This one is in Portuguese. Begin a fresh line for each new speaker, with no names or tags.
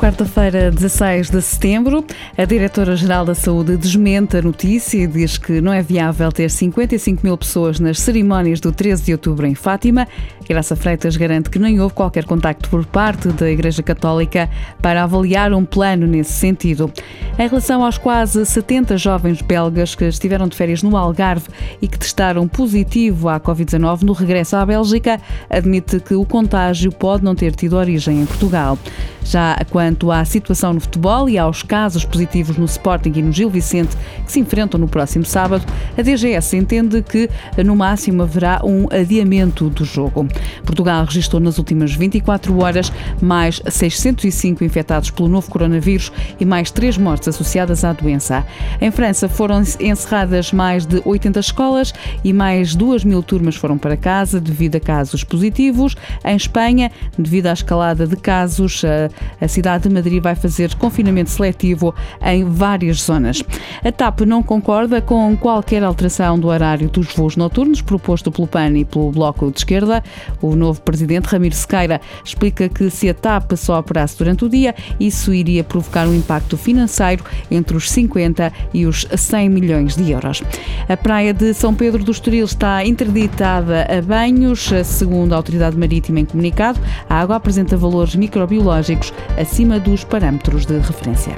quarta-feira, 16 de setembro, a Diretora-Geral da Saúde desmente a notícia e diz que não é viável ter 55 mil pessoas nas cerimónias do 13 de outubro em Fátima. Graça Freitas garante que nem houve qualquer contacto por parte da Igreja Católica para avaliar um plano nesse sentido. Em relação aos quase 70 jovens belgas que estiveram de férias no Algarve e que testaram positivo à Covid-19 no regresso à Bélgica, admite que o contágio pode não ter tido origem em Portugal. Já quanto à situação no futebol e aos casos positivos no Sporting e no Gil Vicente, que se enfrentam no próximo sábado, a DGS entende que no máximo haverá um adiamento do jogo. Portugal registrou nas últimas 24 horas mais 605 infectados pelo novo coronavírus e mais 3 mortes associadas à doença. Em França foram encerradas mais de 80 escolas e mais 2 mil turmas foram para casa devido a casos positivos. Em Espanha, devido à escalada de casos, a cidade de Madrid vai fazer confinamento seletivo em várias zonas. A TAP não concorda com qualquer alteração do horário dos voos noturnos proposto pelo PAN e pelo Bloco de Esquerda. O novo presidente, Ramiro Sequeira, explica que se a TAP só operasse durante o dia, isso iria provocar um impacto financeiro entre os 50 e os 100 milhões de euros. A praia de São Pedro do Estoril está interditada a banhos. Segundo a Autoridade Marítima em comunicado, a água apresenta valores microbiológicos acima dos parâmetros de referência.